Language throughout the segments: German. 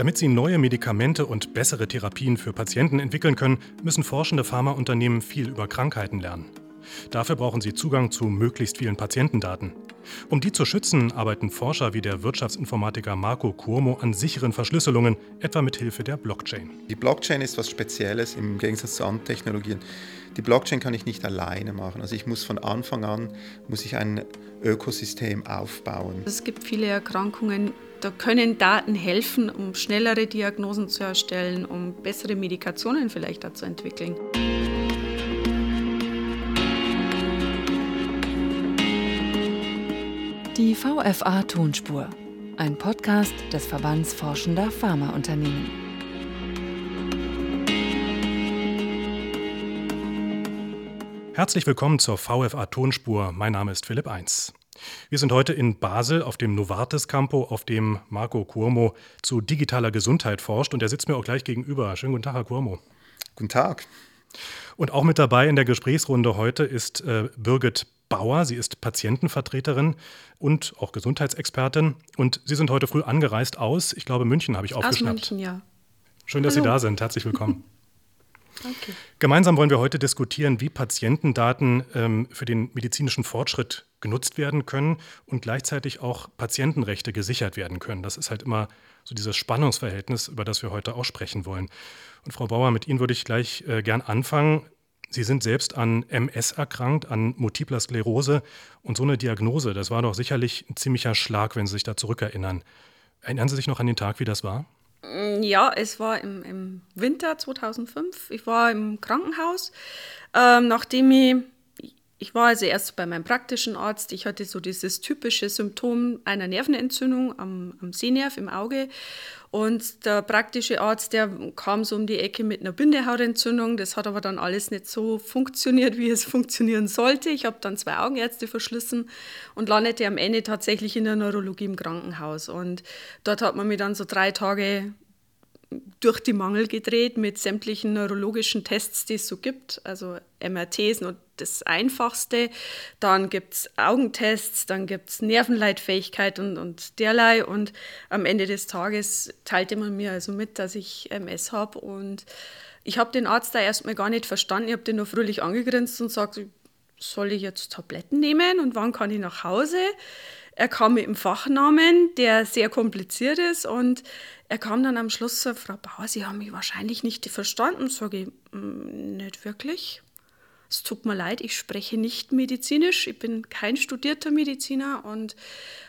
Damit sie neue Medikamente und bessere Therapien für Patienten entwickeln können, müssen forschende Pharmaunternehmen viel über Krankheiten lernen. Dafür brauchen sie Zugang zu möglichst vielen Patientendaten. Um die zu schützen, arbeiten Forscher wie der Wirtschaftsinformatiker Marco Cuomo an sicheren Verschlüsselungen, etwa mit Hilfe der Blockchain. Die Blockchain ist was Spezielles im Gegensatz zu anderen Technologien. Die Blockchain kann ich nicht alleine machen. Also ich muss von Anfang an muss ich ein Ökosystem aufbauen. Es gibt viele Erkrankungen, da können Daten helfen, um schnellere Diagnosen zu erstellen, um bessere Medikationen vielleicht auch zu entwickeln. Die VFA Tonspur, ein Podcast des Verbands Forschender Pharmaunternehmen. Herzlich willkommen zur VFA Tonspur. Mein Name ist Philipp Eins. Wir sind heute in Basel auf dem Novartis Campo, auf dem Marco Cuomo zu digitaler Gesundheit forscht und er sitzt mir auch gleich gegenüber. Schönen guten Tag, Herr Cuomo. Guten Tag. Und auch mit dabei in der Gesprächsrunde heute ist äh, Birgit Bauer. Sie ist Patientenvertreterin und auch Gesundheitsexpertin. Und Sie sind heute früh angereist aus, ich glaube, München habe ich aufgeschnappt. Aus München, ja. Schön, dass Hallo. Sie da sind. Herzlich willkommen. Danke. Gemeinsam wollen wir heute diskutieren, wie Patientendaten ähm, für den medizinischen Fortschritt genutzt werden können und gleichzeitig auch Patientenrechte gesichert werden können. Das ist halt immer so dieses Spannungsverhältnis, über das wir heute auch sprechen wollen. Und Frau Bauer, mit Ihnen würde ich gleich äh, gern anfangen. Sie sind selbst an MS erkrankt, an multipler Sklerose. Und so eine Diagnose, das war doch sicherlich ein ziemlicher Schlag, wenn Sie sich da zurückerinnern. Erinnern Sie sich noch an den Tag, wie das war? Mm, ja, es war im, im Winter 2005. Ich war im Krankenhaus, ähm, nachdem ich ich war also erst bei meinem praktischen Arzt. Ich hatte so dieses typische Symptom einer Nervenentzündung am, am Sehnerv im Auge. Und der praktische Arzt, der kam so um die Ecke mit einer Bindehautentzündung. Das hat aber dann alles nicht so funktioniert, wie es funktionieren sollte. Ich habe dann zwei Augenärzte verschlissen und landete am Ende tatsächlich in der Neurologie im Krankenhaus. Und dort hat man mir dann so drei Tage durch die Mangel gedreht mit sämtlichen neurologischen Tests, die es so gibt. Also MRT ist nur das Einfachste. Dann gibt es Augentests, dann gibt es Nervenleitfähigkeit und, und derlei. Und am Ende des Tages teilte man mir also mit, dass ich MS habe. Und ich habe den Arzt da erstmal gar nicht verstanden. Ich habe den nur fröhlich angegrinst und gesagt, soll ich jetzt Tabletten nehmen und wann kann ich nach Hause? Er kam mit dem Fachnamen, der sehr kompliziert ist und er kam dann am Schluss so, Frau Bauer, Sie haben mich wahrscheinlich nicht verstanden. Sage ich, mm, nicht wirklich. Es tut mir leid, ich spreche nicht medizinisch, ich bin kein studierter Mediziner und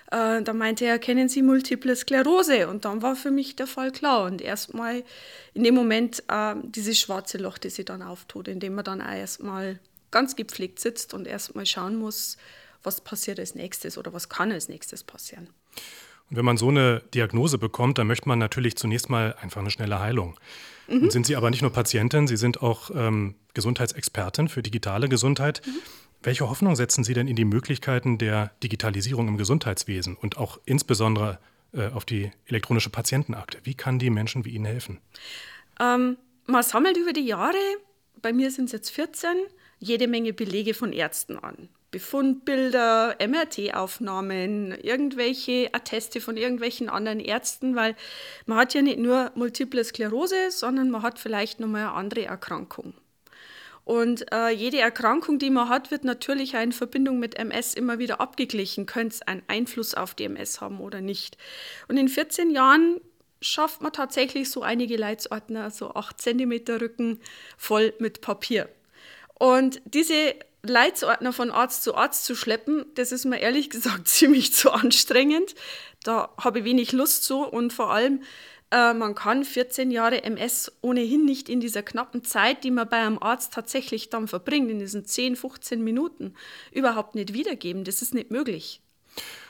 äh, da meinte er, kennen Sie multiple Sklerose? Und dann war für mich der Fall klar. Und erstmal in dem Moment äh, dieses schwarze Loch, das sich dann auftut, indem man dann erstmal ganz gepflegt sitzt und erstmal schauen muss, was passiert als nächstes oder was kann als nächstes passieren. Und wenn man so eine Diagnose bekommt, dann möchte man natürlich zunächst mal einfach eine schnelle Heilung. Mhm. Und sind Sie aber nicht nur Patientin, Sie sind auch ähm, Gesundheitsexpertin für digitale Gesundheit. Mhm. Welche Hoffnung setzen Sie denn in die Möglichkeiten der Digitalisierung im Gesundheitswesen und auch insbesondere äh, auf die elektronische Patientenakte? Wie kann die Menschen wie Ihnen helfen? Ähm, man sammelt über die Jahre, bei mir sind es jetzt 14, jede Menge Belege von Ärzten an. Befundbilder, MRT-Aufnahmen, irgendwelche Atteste von irgendwelchen anderen Ärzten, weil man hat ja nicht nur Multiple Sklerose, sondern man hat vielleicht nochmal eine andere Erkrankung. Und äh, jede Erkrankung, die man hat, wird natürlich in Verbindung mit MS immer wieder abgeglichen. Könnte es einen Einfluss auf die MS haben oder nicht? Und in 14 Jahren schafft man tatsächlich so einige Leitsordner, so 8 cm Rücken voll mit Papier. Und diese Leitsordner von Arzt zu Arzt zu schleppen, das ist mir ehrlich gesagt ziemlich zu anstrengend. Da habe ich wenig Lust zu und vor allem, äh, man kann 14 Jahre MS ohnehin nicht in dieser knappen Zeit, die man bei einem Arzt tatsächlich dann verbringt, in diesen 10, 15 Minuten, überhaupt nicht wiedergeben. Das ist nicht möglich.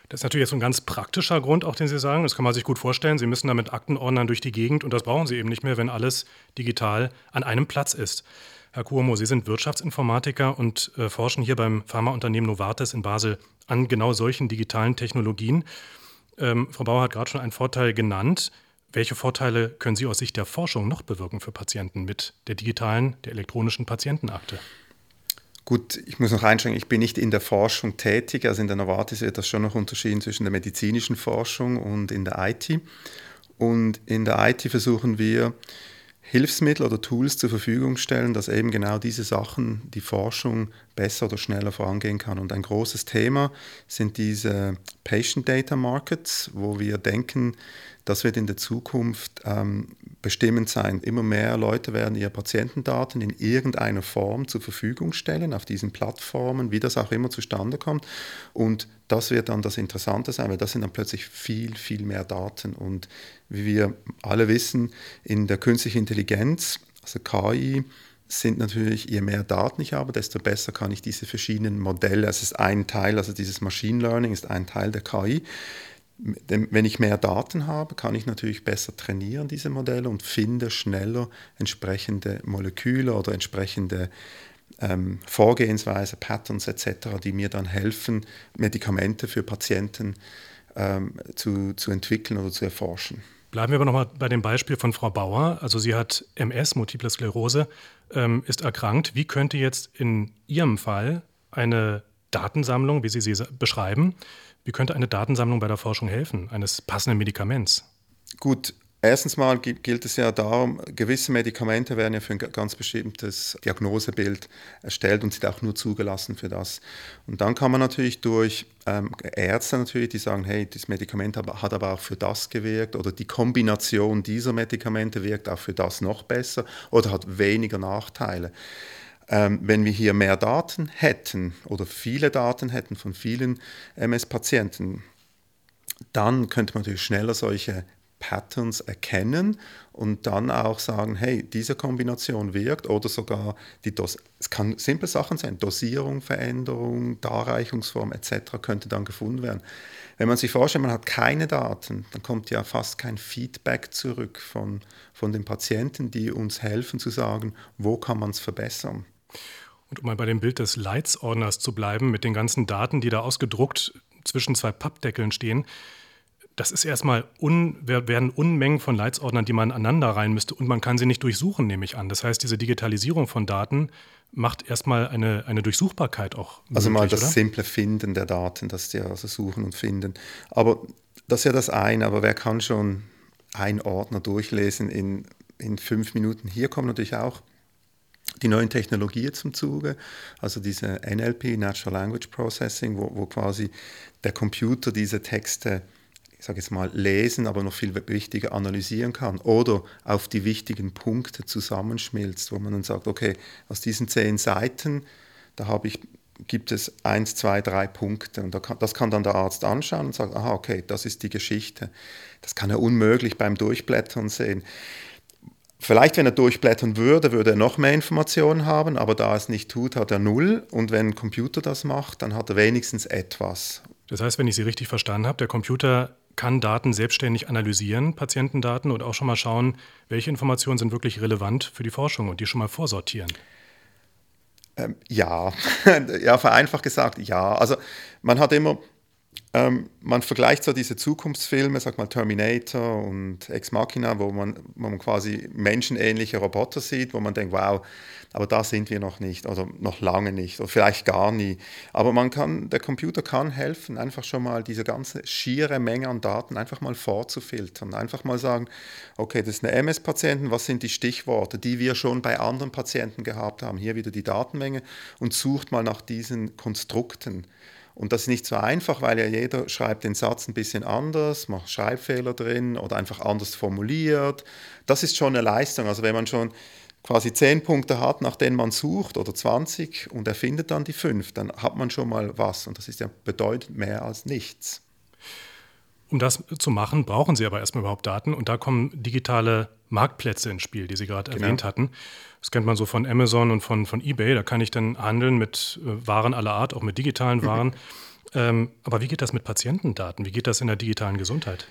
Das ist natürlich jetzt ein ganz praktischer Grund, auch den Sie sagen. Das kann man sich gut vorstellen. Sie müssen da mit Aktenordnern durch die Gegend und das brauchen Sie eben nicht mehr, wenn alles digital an einem Platz ist. Herr Cuomo, Sie sind Wirtschaftsinformatiker und äh, forschen hier beim Pharmaunternehmen Novartis in Basel an genau solchen digitalen Technologien. Ähm, Frau Bauer hat gerade schon einen Vorteil genannt. Welche Vorteile können Sie aus Sicht der Forschung noch bewirken für Patienten mit der digitalen, der elektronischen Patientenakte? Gut, ich muss noch einschränken, ich bin nicht in der Forschung tätig. Also in der Novartis wird das schon noch unterschieden zwischen der medizinischen Forschung und in der IT. Und in der IT versuchen wir, Hilfsmittel oder Tools zur Verfügung stellen, dass eben genau diese Sachen, die Forschung besser oder schneller vorangehen kann. Und ein großes Thema sind diese Patient Data Markets, wo wir denken, das wird in der Zukunft ähm, bestimmend sein. Immer mehr Leute werden ihre Patientendaten in irgendeiner Form zur Verfügung stellen, auf diesen Plattformen, wie das auch immer zustande kommt. Und das wird dann das Interessante sein, weil das sind dann plötzlich viel, viel mehr Daten. Und wie wir alle wissen, in der künstlichen Intelligenz, also KI, sind natürlich, je mehr Daten ich habe, desto besser kann ich diese verschiedenen Modelle, es ist ein Teil, also dieses Machine Learning ist ein Teil der KI. Wenn ich mehr Daten habe, kann ich natürlich besser trainieren, diese Modelle, und finde schneller entsprechende Moleküle oder entsprechende ähm, Vorgehensweise, Patterns etc., die mir dann helfen, Medikamente für Patienten ähm, zu, zu entwickeln oder zu erforschen. Bleiben wir aber nochmal bei dem Beispiel von Frau Bauer. Also sie hat MS, Multiple Sklerose, ähm, ist erkrankt. Wie könnte jetzt in Ihrem Fall eine Datensammlung, wie Sie sie beschreiben, wie könnte eine Datensammlung bei der Forschung helfen, eines passenden Medikaments? Gut, Erstens mal gilt es ja darum, gewisse Medikamente werden ja für ein ganz bestimmtes Diagnosebild erstellt und sind auch nur zugelassen für das. Und dann kann man natürlich durch ähm, Ärzte natürlich, die sagen, hey, das Medikament hat aber auch für das gewirkt oder die Kombination dieser Medikamente wirkt auch für das noch besser oder hat weniger Nachteile. Ähm, wenn wir hier mehr Daten hätten oder viele Daten hätten von vielen MS-Patienten, dann könnte man natürlich schneller solche Patterns erkennen und dann auch sagen, hey, diese Kombination wirkt oder sogar die Dos es kann simple Sachen sein, Dosierung, Veränderung, Darreichungsform etc. könnte dann gefunden werden. Wenn man sich vorstellt, man hat keine Daten, dann kommt ja fast kein Feedback zurück von, von den Patienten, die uns helfen zu sagen, wo kann man es verbessern. Und um mal bei dem Bild des Leitsordners zu bleiben, mit den ganzen Daten, die da ausgedruckt zwischen zwei Pappdeckeln stehen, das ist erstmal un, werden Unmengen von Leitsordnern, die man aneinander rein müsste und man kann sie nicht durchsuchen, nehme ich an. Das heißt, diese Digitalisierung von Daten macht erstmal eine, eine Durchsuchbarkeit auch. Möglich, also mal das oder? simple Finden der Daten, das die also suchen und finden. Aber das ist ja das eine, aber wer kann schon einen Ordner durchlesen in, in fünf Minuten? Hier kommen natürlich auch die neuen Technologien zum Zuge, also diese NLP, Natural Language Processing, wo, wo quasi der Computer diese Texte ich sage jetzt mal, lesen, aber noch viel wichtiger analysieren kann oder auf die wichtigen Punkte zusammenschmilzt, wo man dann sagt, okay, aus diesen zehn Seiten, da habe ich, gibt es eins, zwei, drei Punkte und das kann dann der Arzt anschauen und sagen, aha, okay, das ist die Geschichte. Das kann er unmöglich beim Durchblättern sehen. Vielleicht, wenn er durchblättern würde, würde er noch mehr Informationen haben, aber da er es nicht tut, hat er null. Und wenn ein Computer das macht, dann hat er wenigstens etwas. Das heißt, wenn ich Sie richtig verstanden habe, der Computer kann Daten selbstständig analysieren, Patientendaten, und auch schon mal schauen, welche Informationen sind wirklich relevant für die Forschung und die schon mal vorsortieren. Ähm, ja, ja, vereinfacht gesagt, ja. Also man hat immer ähm, man vergleicht so diese Zukunftsfilme, sag mal Terminator und Ex Machina, wo man, wo man quasi menschenähnliche Roboter sieht, wo man denkt, wow, aber da sind wir noch nicht oder noch lange nicht oder vielleicht gar nie. Aber man kann, der Computer kann helfen, einfach schon mal diese ganze schiere Menge an Daten einfach mal vorzufiltern. Einfach mal sagen, okay, das ist eine MS-Patienten, was sind die Stichworte, die wir schon bei anderen Patienten gehabt haben? Hier wieder die Datenmenge und sucht mal nach diesen Konstrukten. Und das ist nicht so einfach, weil ja jeder schreibt den Satz ein bisschen anders, macht Schreibfehler drin oder einfach anders formuliert. Das ist schon eine Leistung. Also wenn man schon quasi zehn Punkte hat, nach denen man sucht oder 20 und er findet dann die fünf, dann hat man schon mal was. Und das ist ja bedeutend mehr als nichts. Um das zu machen, brauchen Sie aber erstmal überhaupt Daten und da kommen digitale Marktplätze ins Spiel, die Sie gerade genau. erwähnt hatten. Das kennt man so von Amazon und von, von eBay. Da kann ich dann handeln mit äh, Waren aller Art, auch mit digitalen Waren. ähm, aber wie geht das mit Patientendaten? Wie geht das in der digitalen Gesundheit?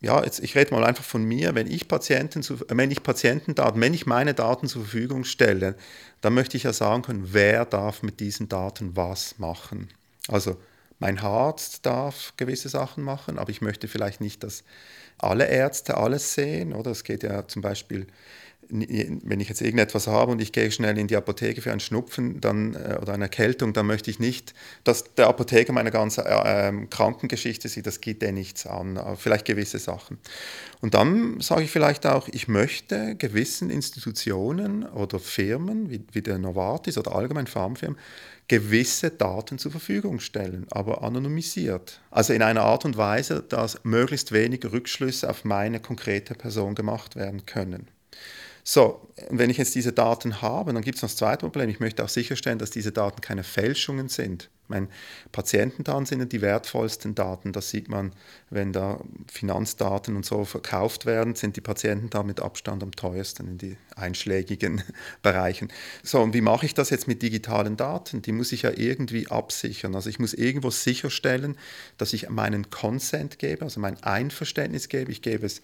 Ja, jetzt, ich rede mal einfach von mir. Wenn ich, Patienten zu, wenn ich Patientendaten, wenn ich meine Daten zur Verfügung stelle, dann möchte ich ja sagen können, wer darf mit diesen Daten was machen. Also mein Arzt darf gewisse Sachen machen, aber ich möchte vielleicht nicht, dass alle Ärzte alles sehen. Oder es geht ja zum Beispiel wenn ich jetzt irgendetwas habe und ich gehe schnell in die Apotheke für einen Schnupfen dann, äh, oder eine Erkältung, dann möchte ich nicht, dass der Apotheker meine ganze äh, ähm, Krankengeschichte sieht, das geht dir nichts an, vielleicht gewisse Sachen. Und dann sage ich vielleicht auch, ich möchte gewissen Institutionen oder Firmen, wie, wie der Novartis oder allgemein Pharmafirmen, gewisse Daten zur Verfügung stellen, aber anonymisiert. Also in einer Art und Weise, dass möglichst wenig Rückschlüsse auf meine konkrete Person gemacht werden können. So, wenn ich jetzt diese Daten habe, dann gibt es noch das zweite Problem. Ich möchte auch sicherstellen, dass diese Daten keine Fälschungen sind. Mein Patientendaten sind ja die wertvollsten Daten. Das sieht man, wenn da Finanzdaten und so verkauft werden, sind die Patientendaten mit Abstand am teuersten in die einschlägigen Bereichen. So, und wie mache ich das jetzt mit digitalen Daten? Die muss ich ja irgendwie absichern. Also ich muss irgendwo sicherstellen, dass ich meinen Consent gebe, also mein Einverständnis gebe. Ich gebe es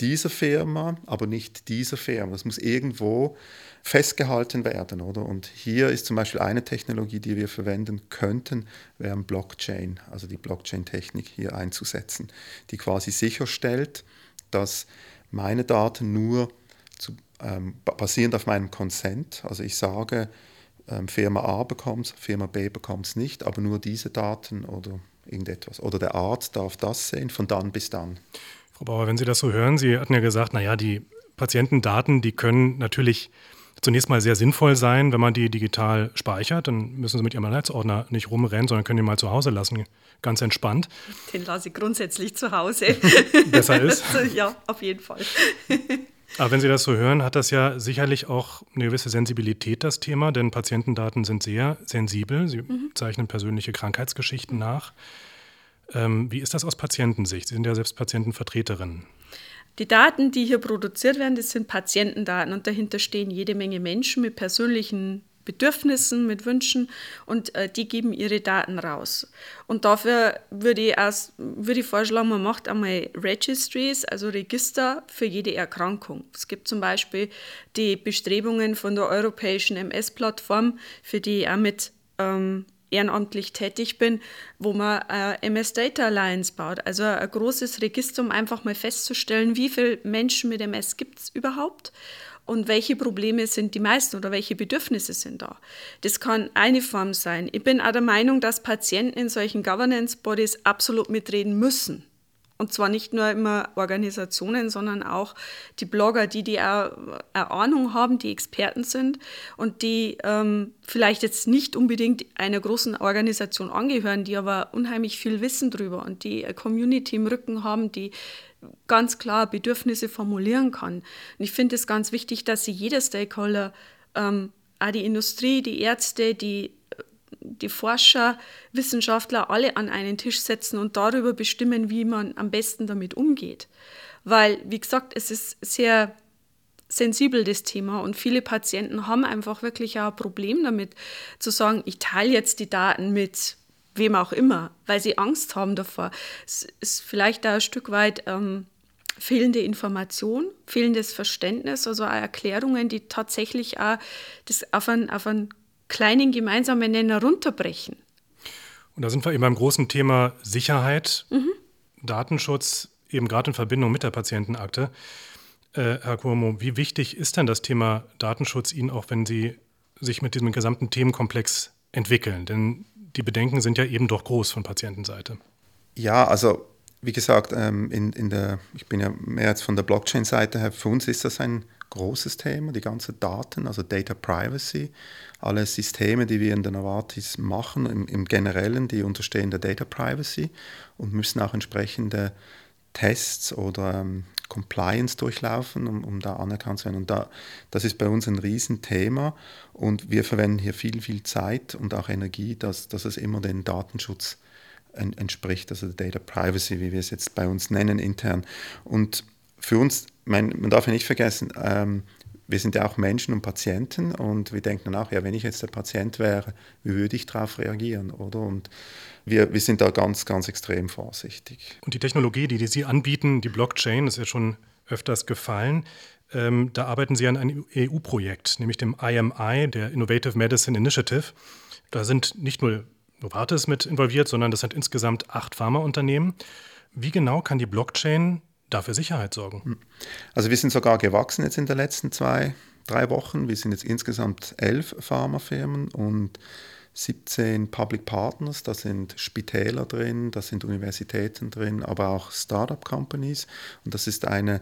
dieser Firma, aber nicht dieser Firma. Das muss irgendwo festgehalten werden, oder? Und hier ist zum Beispiel eine Technologie, die wir verwenden könnten, wäre Blockchain, also die Blockchain-Technik hier einzusetzen, die quasi sicherstellt, dass meine Daten nur zu, ähm, basierend auf meinem Consent, also ich sage, ähm, Firma A bekommt es, Firma B bekommt es nicht, aber nur diese Daten oder irgendetwas. Oder der Arzt darf das sehen, von dann bis dann. Frau Bauer, wenn Sie das so hören, Sie hatten ja gesagt, naja, die Patientendaten, die können natürlich zunächst mal sehr sinnvoll sein, wenn man die digital speichert. Dann müssen Sie mit Ihrem Anhaltsordner nicht rumrennen, sondern können ihn mal zu Hause lassen, ganz entspannt. Den lasse ich grundsätzlich zu Hause. Besser ist? ja, auf jeden Fall. Aber wenn Sie das so hören, hat das ja sicherlich auch eine gewisse Sensibilität, das Thema, denn Patientendaten sind sehr sensibel. Sie mhm. zeichnen persönliche Krankheitsgeschichten nach. Ähm, wie ist das aus Patientensicht? Sie sind ja selbst Patientenvertreterin. Die Daten, die hier produziert werden, das sind Patientendaten und dahinter stehen jede Menge Menschen mit persönlichen Bedürfnissen, mit Wünschen und äh, die geben ihre Daten raus. Und dafür würde ich, erst, würde ich vorschlagen, man macht einmal Registries, also Register für jede Erkrankung. Es gibt zum Beispiel die Bestrebungen von der europäischen MS-Plattform, für die ich auch mit ähm, ehrenamtlich tätig bin, wo man äh, MS Data Alliance baut. Also ein großes Register, um einfach mal festzustellen, wie viele Menschen mit MS gibt es überhaupt und welche Probleme sind die meisten oder welche Bedürfnisse sind da. Das kann eine Form sein. Ich bin auch der Meinung, dass Patienten in solchen Governance Bodies absolut mitreden müssen. Und zwar nicht nur immer Organisationen, sondern auch die Blogger, die die Ahnung haben, die Experten sind und die ähm, vielleicht jetzt nicht unbedingt einer großen Organisation angehören, die aber unheimlich viel wissen drüber und die eine Community im Rücken haben, die ganz klar Bedürfnisse formulieren kann. Und ich finde es ganz wichtig, dass sich jeder Stakeholder, ähm, auch die Industrie, die Ärzte, die die Forscher, Wissenschaftler alle an einen Tisch setzen und darüber bestimmen, wie man am besten damit umgeht. Weil, wie gesagt, es ist sehr sensibel, das Thema. Und viele Patienten haben einfach wirklich auch ein Problem damit, zu sagen, ich teile jetzt die Daten mit wem auch immer, weil sie Angst haben davor. Es ist vielleicht auch ein Stück weit ähm, fehlende Information, fehlendes Verständnis, also auch Erklärungen, die tatsächlich auch das auf einen, auf einen kleinen gemeinsamen Nenner runterbrechen. Und da sind wir eben beim großen Thema Sicherheit, mhm. Datenschutz, eben gerade in Verbindung mit der Patientenakte. Äh, Herr Cuomo, wie wichtig ist denn das Thema Datenschutz Ihnen auch, wenn Sie sich mit diesem gesamten Themenkomplex entwickeln? Denn die Bedenken sind ja eben doch groß von Patientenseite. Ja, also wie gesagt, ähm, in, in der, ich bin ja mehr jetzt von der Blockchain-Seite her, für uns ist das ein großes Thema, die ganzen Daten, also Data Privacy. Alle Systeme, die wir in der Novartis machen, im, im Generellen, die unterstehen der Data Privacy und müssen auch entsprechende Tests oder ähm, Compliance durchlaufen, um, um da anerkannt zu werden. Und da, das ist bei uns ein Riesenthema und wir verwenden hier viel, viel Zeit und auch Energie, dass, dass es immer den Datenschutz entspricht, also Data Privacy, wie wir es jetzt bei uns nennen intern. Und für uns, mein, man darf ja nicht vergessen, ähm, wir sind ja auch Menschen und Patienten und wir denken dann auch, ja, wenn ich jetzt der Patient wäre, wie würde ich darauf reagieren, oder? Und wir, wir sind da ganz, ganz extrem vorsichtig. Und die Technologie, die, die Sie anbieten, die Blockchain, ist ja schon öfters gefallen. Ähm, da arbeiten Sie an einem EU-Projekt, nämlich dem IMI, der Innovative Medicine Initiative. Da sind nicht nur Novartis mit involviert, sondern das sind insgesamt acht Pharmaunternehmen. Wie genau kann die Blockchain dafür Sicherheit sorgen? Hm. Also wir sind sogar gewachsen jetzt in den letzten zwei, drei Wochen. Wir sind jetzt insgesamt elf Pharmafirmen und 17 Public Partners, da sind Spitäler drin, da sind Universitäten drin, aber auch Startup-Companies. Und das ist ein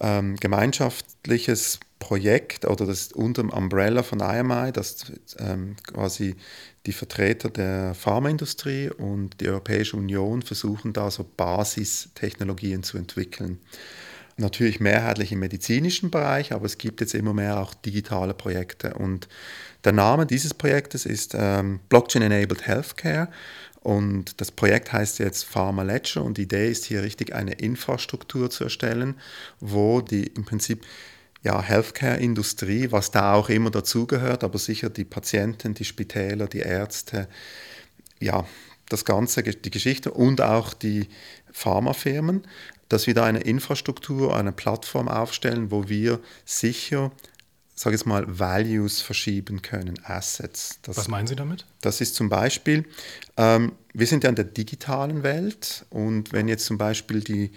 ähm, gemeinschaftliches Projekt oder das unter dem Umbrella von IMI, das ähm, quasi die Vertreter der Pharmaindustrie und die Europäische Union versuchen da so Basistechnologien zu entwickeln. Natürlich mehrheitlich im medizinischen Bereich, aber es gibt jetzt immer mehr auch digitale Projekte. Und der Name dieses Projektes ist ähm, Blockchain Enabled Healthcare. Und das Projekt heißt jetzt Pharma Ledger und die Idee ist hier richtig eine Infrastruktur zu erstellen, wo die im Prinzip ja, Healthcare-Industrie, was da auch immer dazugehört, aber sicher die Patienten, die Spitäler, die Ärzte, ja, das Ganze, die Geschichte und auch die Pharmafirmen, dass wir da eine Infrastruktur, eine Plattform aufstellen, wo wir sicher sage jetzt mal, Values verschieben können, Assets. Das, Was meinen Sie damit? Das ist zum Beispiel, ähm, wir sind ja in der digitalen Welt und wenn jetzt zum Beispiel die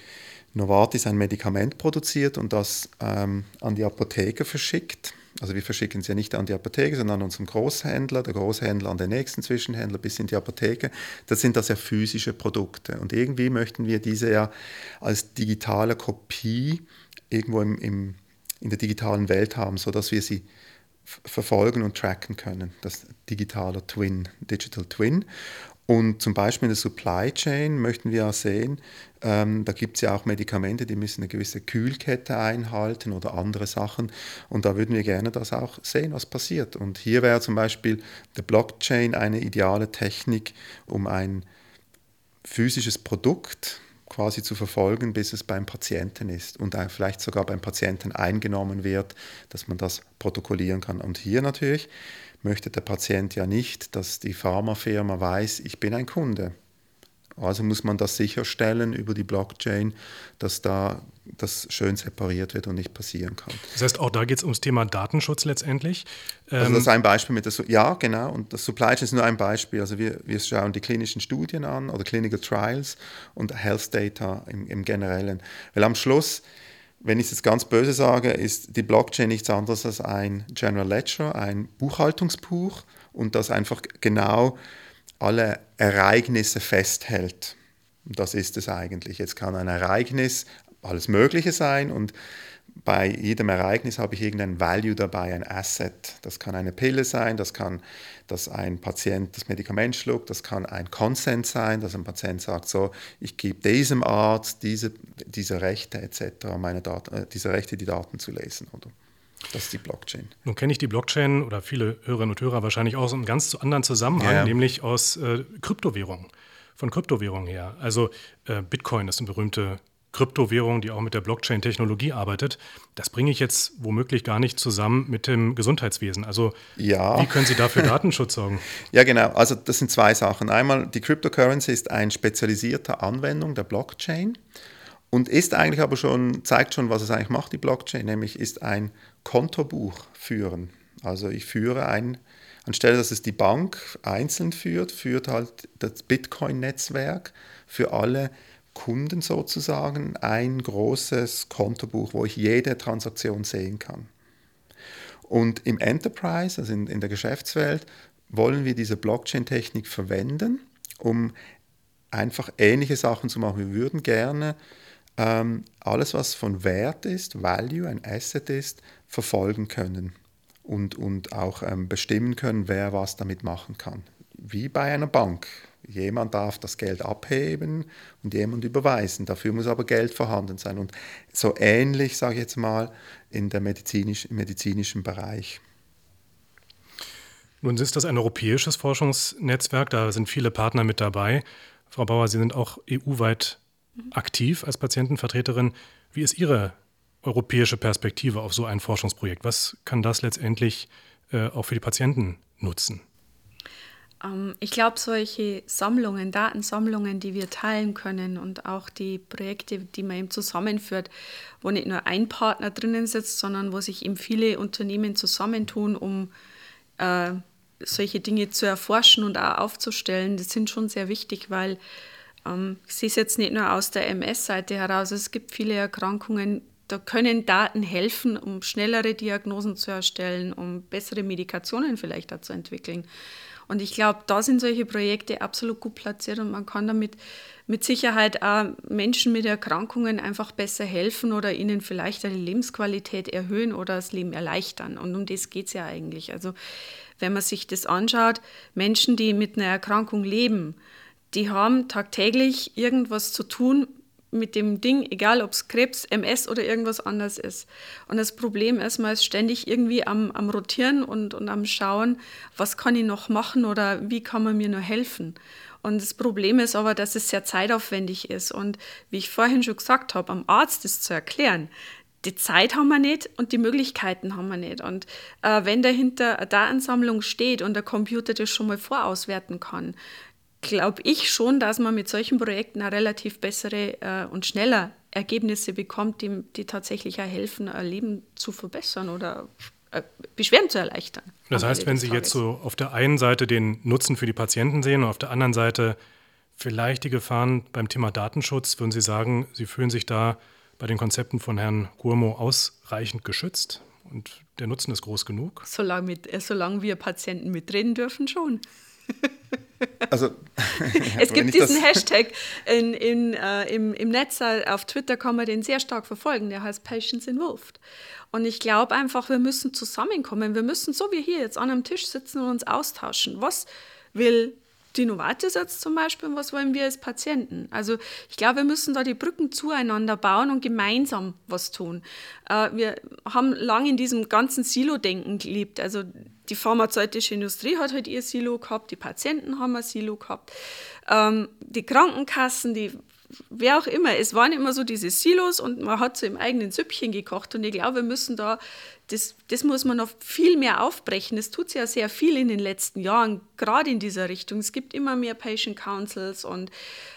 Novartis ein Medikament produziert und das ähm, an die Apotheke verschickt, also wir verschicken es ja nicht an die Apotheke, sondern an unseren Großhändler, der Großhändler an den nächsten Zwischenhändler bis in die Apotheke, das sind das ja physische Produkte. Und irgendwie möchten wir diese ja als digitale Kopie irgendwo im, im in der digitalen Welt haben, sodass wir sie verfolgen und tracken können. Das digitale Twin, Digital Twin. Und zum Beispiel in der Supply Chain möchten wir ja sehen, ähm, da gibt es ja auch Medikamente, die müssen eine gewisse Kühlkette einhalten oder andere Sachen. Und da würden wir gerne das auch sehen, was passiert. Und hier wäre zum Beispiel der Blockchain eine ideale Technik, um ein physisches Produkt, quasi zu verfolgen, bis es beim Patienten ist und vielleicht sogar beim Patienten eingenommen wird, dass man das protokollieren kann. Und hier natürlich möchte der Patient ja nicht, dass die Pharmafirma weiß, ich bin ein Kunde. Also muss man das sicherstellen über die Blockchain, dass da das schön separiert wird und nicht passieren kann. Das heißt, auch da geht es ums Thema Datenschutz letztendlich. Also das ist ähm, ein Beispiel mit der, ja genau, und das Supply Chain ist nur ein Beispiel. Also wir, wir schauen die klinischen Studien an oder Clinical Trials und Health Data im, im Generellen. Weil am Schluss, wenn ich es jetzt ganz böse sage, ist die Blockchain nichts anderes als ein General Ledger, ein Buchhaltungsbuch und das einfach genau alle Ereignisse festhält. Und das ist es eigentlich. Jetzt kann ein Ereignis alles Mögliche sein und bei jedem Ereignis habe ich irgendein Value dabei, ein Asset. Das kann eine Pille sein, das kann, dass ein Patient das Medikament schluckt, das kann ein Consent sein, dass ein Patient sagt, so, ich gebe diesem Arzt diese, diese Rechte etc., meine Daten, äh, diese Rechte, die Daten zu lesen. Oder? Das ist die Blockchain. Nun kenne ich die Blockchain oder viele Hörerinnen und Hörer wahrscheinlich aus einem ganz anderen Zusammenhang, ja. nämlich aus äh, Kryptowährungen, von Kryptowährungen her. Also äh, Bitcoin ist eine berühmte Kryptowährung, die auch mit der Blockchain-Technologie arbeitet. Das bringe ich jetzt womöglich gar nicht zusammen mit dem Gesundheitswesen. Also ja. wie können Sie dafür Datenschutz sorgen? Ja, genau. Also das sind zwei Sachen. Einmal, die Cryptocurrency ist eine spezialisierte Anwendung der Blockchain und ist eigentlich aber schon, zeigt schon, was es eigentlich macht, die Blockchain, nämlich ist ein Kontobuch führen. Also ich führe ein, anstelle dass es die Bank einzeln führt, führt halt das Bitcoin-Netzwerk für alle Kunden sozusagen ein großes Kontobuch, wo ich jede Transaktion sehen kann. Und im Enterprise, also in, in der Geschäftswelt, wollen wir diese Blockchain-Technik verwenden, um einfach ähnliche Sachen zu machen. Wir würden gerne ähm, alles, was von Wert ist, Value, ein Asset ist, verfolgen können und, und auch ähm, bestimmen können, wer was damit machen kann. Wie bei einer Bank. Jemand darf das Geld abheben und jemand überweisen. Dafür muss aber Geld vorhanden sein. Und so ähnlich, sage ich jetzt mal, in der medizinisch, im medizinischen Bereich. Nun ist das ein europäisches Forschungsnetzwerk, da sind viele Partner mit dabei. Frau Bauer, Sie sind auch EU-weit aktiv als Patientenvertreterin. Wie ist Ihre europäische Perspektive auf so ein Forschungsprojekt? Was kann das letztendlich äh, auch für die Patienten nutzen? Ähm, ich glaube, solche Sammlungen, Datensammlungen, die wir teilen können und auch die Projekte, die man eben zusammenführt, wo nicht nur ein Partner drinnen sitzt, sondern wo sich eben viele Unternehmen zusammentun, um äh, solche Dinge zu erforschen und auch aufzustellen, das sind schon sehr wichtig, weil Ähm, ich sehe es jetzt nicht nur aus der MS-Seite heraus, es gibt viele Erkrankungen, da können Daten helfen, um schnellere Diagnosen zu erstellen, um bessere Medikationen vielleicht auch zu entwickeln. Und ich glaube, da sind solche Projekte absolut gut platziert und man kann damit mit Sicherheit auch Menschen mit Erkrankungen einfach besser helfen oder ihnen vielleicht eine Lebensqualität erhöhen oder das Leben erleichtern. Und um das geht es ja eigentlich. Also wenn man sich das anschaut, Menschen, die mit einer Erkrankung leben, die haben tagtäglich irgendwas zu tun mit dem Ding, egal ob es Krebs, MS oder irgendwas anderes ist. Und das Problem ist, man ist ständig irgendwie am, am Rotieren und, und am Schauen, was kann ich noch machen oder wie kann man mir nur helfen. Und das Problem ist aber, dass es sehr zeitaufwendig ist. Und wie ich vorhin schon gesagt habe, am Arzt das zu erklären, die Zeit haben wir nicht und die Möglichkeiten haben wir nicht. Und äh, wenn dahinter eine Datensammlung steht und der Computer das schon mal vorauswerten kann, glaube ich schon, dass man mit solchen Projekten auch relativ bessere äh, und schneller Ergebnisse bekommt, die, die tatsächlich auch helfen, ein Leben zu verbessern oder äh, Beschwerden zu erleichtern. Das heißt, wenn Sie jetzt so auf der einen Seite den Nutzen für die Patienten sehen und auf der anderen Seite vielleicht die Gefahren beim Thema Datenschutz, würden Sie sagen, Sie fühlen sich da bei den Konzepten von Herrn Gurmo ausreichend geschützt und der Nutzen ist groß genug? Solange, mit, äh, solange wir Patienten mitreden dürfen, schon. Also, es gibt diesen Hashtag in, in, äh, im, im Netz, äh, auf Twitter kann man den sehr stark verfolgen, der heißt Patients Involved. Und ich glaube einfach, wir müssen zusammenkommen. Wir müssen, so wie hier jetzt an einem Tisch sitzen und uns austauschen. Was will die Novartis jetzt zum Beispiel, was wollen wir als Patienten? Also ich glaube, wir müssen da die Brücken zueinander bauen und gemeinsam was tun. Äh, wir haben lange in diesem ganzen Silo-Denken gelebt. Also die pharmazeutische Industrie hat halt ihr Silo gehabt, die Patienten haben ein Silo gehabt, ähm, die Krankenkassen, die wer auch immer, es waren immer so diese Silos und man hat so im eigenen Süppchen gekocht und ich glaube, wir müssen da, das, das muss man noch viel mehr aufbrechen. Es tut ja sehr viel in den letzten Jahren, gerade in dieser Richtung. Es gibt immer mehr Patient Councils und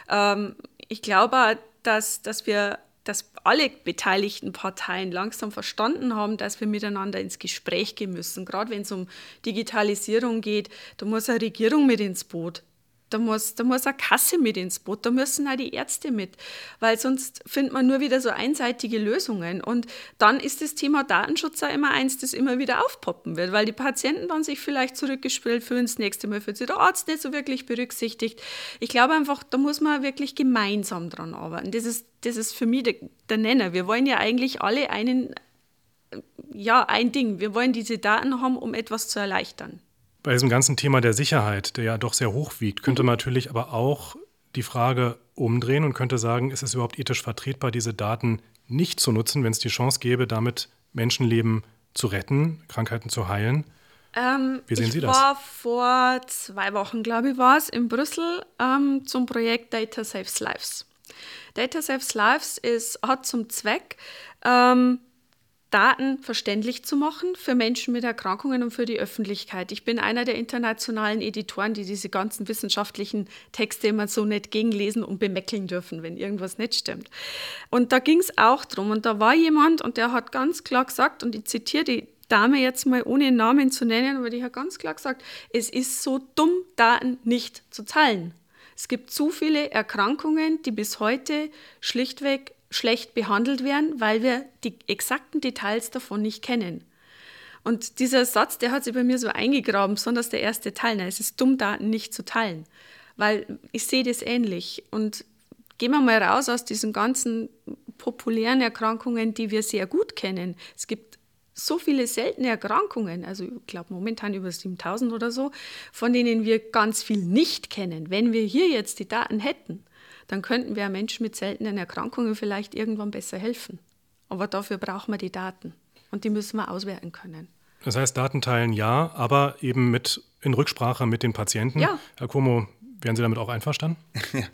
ähm, ich glaube, dass, dass wir dass alle beteiligten Parteien langsam verstanden haben, dass wir miteinander ins Gespräch gehen müssen. Gerade wenn es um Digitalisierung geht, da muss eine Regierung mit ins Boot. Da muss, da muss eine Kasse mit ins Boot, da müssen auch die Ärzte mit, weil sonst findet man nur wieder so einseitige Lösungen. Und dann ist das Thema Datenschutz auch immer eins, das immer wieder aufpoppen wird, weil die Patienten dann sich vielleicht zurückgespielt fühlen, das nächste Mal fühlt sich der Arzt nicht so wirklich berücksichtigt. Ich glaube einfach, da muss man wirklich gemeinsam dran arbeiten. Das ist, das ist für mich der, der Nenner. Wir wollen ja eigentlich alle einen, ja, ein Ding. Wir wollen diese Daten haben, um etwas zu erleichtern. Bei diesem ganzen Thema der Sicherheit, der ja doch sehr hoch wiegt, könnte man natürlich aber auch die Frage umdrehen und könnte sagen, ist es überhaupt ethisch vertretbar, diese Daten nicht zu nutzen, wenn es die Chance gäbe, damit Menschenleben zu retten, Krankheiten zu heilen? Ähm, Wie sehen Sie das? Ich war vor zwei Wochen, glaube ich, war es in Brüssel ähm, zum Projekt Data Saves Lives. Data Saves Lives ist, hat zum Zweck, ähm, Daten verständlich zu machen für Menschen mit Erkrankungen und für die Öffentlichkeit. Ich bin einer der internationalen Editoren, die diese ganzen wissenschaftlichen Texte immer so nicht gegenlesen und bemeckeln dürfen, wenn irgendwas nicht stimmt. Und da ging es auch drum. Und da war jemand und der hat ganz klar gesagt, und ich zitiere die Dame jetzt mal ohne Namen zu nennen, aber die hat ganz klar gesagt, es ist so dumm, Daten nicht zu teilen. Es gibt zu viele Erkrankungen, die bis heute schlichtweg schlecht behandelt werden, weil wir die exakten Details davon nicht kennen. Und dieser Satz, der hat sich bei mir so eingegraben, besonders der erste Teil. Na, es ist dumm, Daten nicht zu teilen, weil ich sehe das ähnlich. Und gehen wir mal raus aus diesen ganzen populären Erkrankungen, die wir sehr gut kennen. Es gibt so viele seltene Erkrankungen, also ich glaube momentan über 7000 oder so, von denen wir ganz viel nicht kennen. Wenn wir hier jetzt die Daten hätten, dann könnten wir Menschen mit seltenen Erkrankungen vielleicht irgendwann besser helfen. Aber dafür brauchen wir die Daten und die müssen wir auswerten können. Das heißt, Datenteilen ja, aber eben mit in Rücksprache mit den Patienten. Ja. Herr Como, wären Sie damit auch einverstanden? Ja,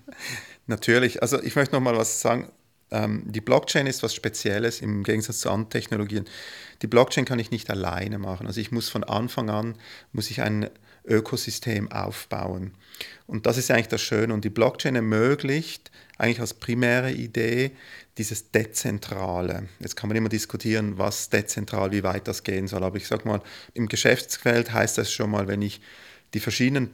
natürlich. Also ich möchte noch mal was sagen. Ähm, die Blockchain ist was Spezielles im Gegensatz zu anderen Technologien. Die Blockchain kann ich nicht alleine machen. Also ich muss von Anfang an muss ich ein Ökosystem aufbauen. Und das ist eigentlich das Schöne. Und die Blockchain ermöglicht eigentlich als primäre Idee dieses Dezentrale. Jetzt kann man immer diskutieren, was dezentral, wie weit das gehen soll. Aber ich sage mal, im Geschäftsfeld heißt das schon mal, wenn ich die verschiedenen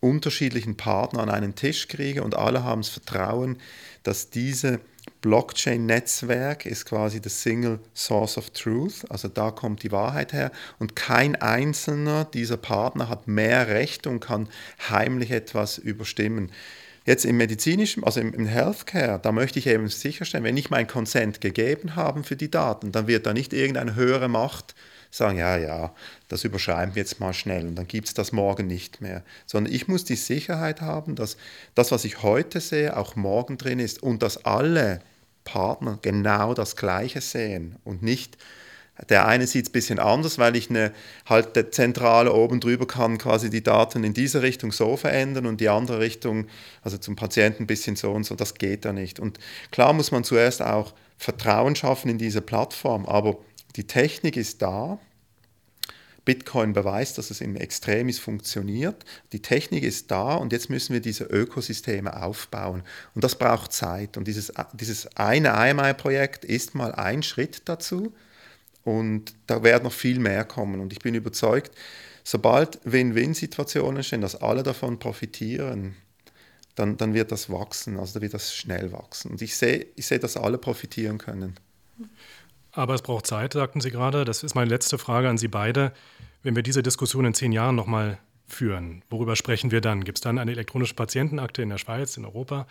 unterschiedlichen Partner an einen Tisch kriege und alle haben das Vertrauen, dass diese Blockchain-Netzwerk ist quasi das Single Source of Truth, also da kommt die Wahrheit her und kein einzelner dieser Partner hat mehr Recht und kann heimlich etwas überstimmen. Jetzt im medizinischen, also im, Healthcare, da möchte ich eben sicherstellen, wenn ich mein Consent gegeben habe für die Daten, dann wird da nicht irgendeine höhere Macht sagen, ja, ja, das überschreiben wir jetzt mal schnell und dann gibt es das morgen nicht mehr. Sondern ich muss die Sicherheit haben, dass das, was ich heute sehe, auch morgen drin ist und dass alle Partner genau das Gleiche sehen und nicht der eine sieht es ein bisschen anders, weil ich eine halt der Zentrale oben drüber kann quasi die Daten in diese Richtung so verändern und die andere Richtung, also zum Patienten ein bisschen so und so, das geht da nicht. Und klar muss man zuerst auch Vertrauen schaffen in diese Plattform, aber die Technik ist da. Bitcoin beweist, dass es in Extremis funktioniert. Die Technik ist da und jetzt müssen wir diese Ökosysteme aufbauen. Und das braucht Zeit. Und dieses, dieses eine IMI-Projekt ist mal ein Schritt dazu. Und da wird noch viel mehr kommen. Und ich bin überzeugt, sobald Win-Win-Situationen entstehen, dass alle davon profitieren, dann, dann wird das wachsen. Also da wird das schnell wachsen. Und ich sehe, ich sehe, dass alle profitieren können. Aber es braucht Zeit, sagten Sie gerade. Das ist meine letzte Frage an Sie beide. Wenn wir diese Diskussion in zehn Jahren nochmal führen, worüber sprechen wir dann? Gibt es dann eine elektronische Patientenakte in der Schweiz, in Europa?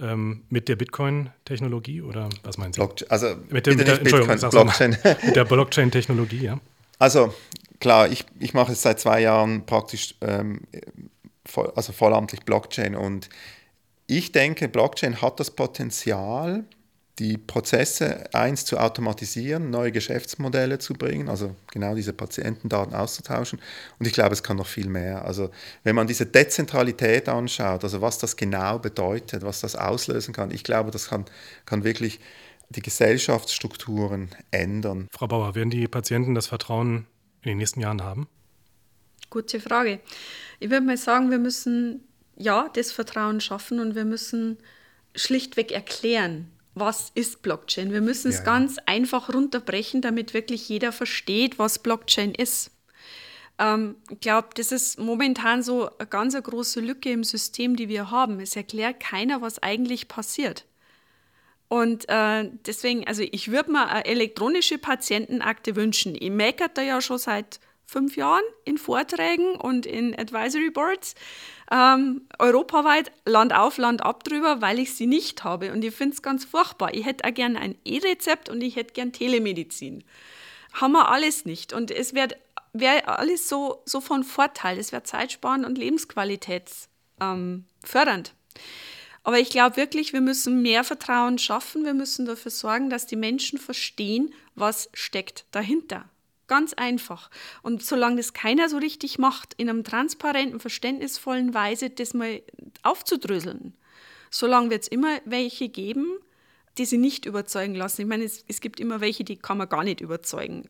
Ähm, mit der Bitcoin-Technologie oder was meinen Sie? Blockchain, also mit, dem, mit der, Bitcoin, Blockchain. mit der Blockchain-Technologie, ja. Also klar, ich, ich mache es seit zwei Jahren praktisch ähm, voll, also vollamtlich Blockchain und ich denke, Blockchain hat das Potenzial, die Prozesse eins zu automatisieren, neue Geschäftsmodelle zu bringen, also genau diese Patientendaten auszutauschen. Und ich glaube, es kann noch viel mehr. Also wenn man diese Dezentralität anschaut, also was das genau bedeutet, was das auslösen kann, ich glaube, das kann, kann wirklich die Gesellschaftsstrukturen ändern. Frau Bauer, werden die Patienten das Vertrauen in den nächsten Jahren haben? Gute Frage. Ich würde mal sagen, wir müssen ja das Vertrauen schaffen und wir müssen schlichtweg erklären, was ist Blockchain. Wir müssen es ja, ganz ja. einfach runterbrechen, damit wirklich jeder versteht, was Blockchain ist. Ähm, ich glaube, das ist momentan so eine ganz eine große Lücke im System, die wir haben. Es erklärt keiner, was eigentlich passiert. Und äh, deswegen, also ich würde mir eine elektronische Patientenakte wünschen. Ich meckert da ja schon seit fünf Jahren in Vorträgen und in Advisory Boards ähm, europaweit Land auf, Land ab drüber, weil ich sie nicht habe. Und ich finde es ganz furchtbar. Ich hätte auch gerne ein E-Rezept und ich hätte gern Telemedizin. Haben wir alles nicht. Und es wäre wär alles so, so von Vorteil. Es wäre zeitsparend und lebensqualitätsfördernd. Ähm, aber ich glaube wirklich, wir müssen mehr Vertrauen schaffen. Wir müssen dafür sorgen, dass die Menschen verstehen, was steckt dahinter. Ganz einfach. Und solange das keiner so richtig macht, in einem transparenten, verständnisvollen Weise das mal aufzudröseln, solange wird es immer welche geben, die sie nicht überzeugen lassen. Ich meine, es, es gibt immer welche, die kann man gar nicht überzeugen.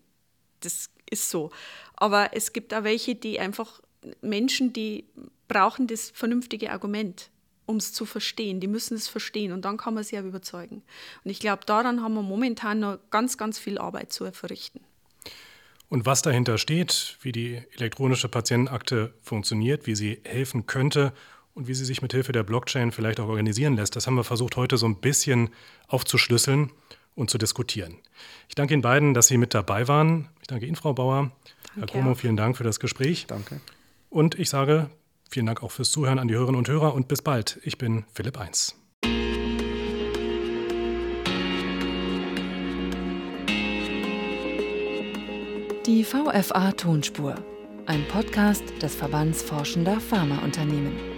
Das ist so. Aber es gibt auch welche, die einfach Menschen, die brauchen das vernünftige Argument, um es zu verstehen. Die müssen es verstehen und dann kann man sie ja überzeugen. Und ich glaube, daran haben wir momentan noch ganz, ganz viel Arbeit zu verrichten. Und was dahinter steht, wie die elektronische Patientenakte funktioniert, wie sie helfen könnte und wie sie sich mit Hilfe der Blockchain vielleicht auch organisieren lässt, das haben wir versucht heute so ein bisschen aufzuschlüsseln und zu diskutieren. Ich danke Ihnen beiden, dass Sie mit dabei waren. Ich danke Ihnen, Frau Bauer. Danke Herr Como, vielen Dank für das Gespräch. Danke. Und ich sage vielen Dank auch fürs Zuhören an die Hörerinnen und Hörer und bis bald. Ich bin Philipp Eins. Die VFA Tonspur, ein Podcast des Verbands Forschender Pharmaunternehmen.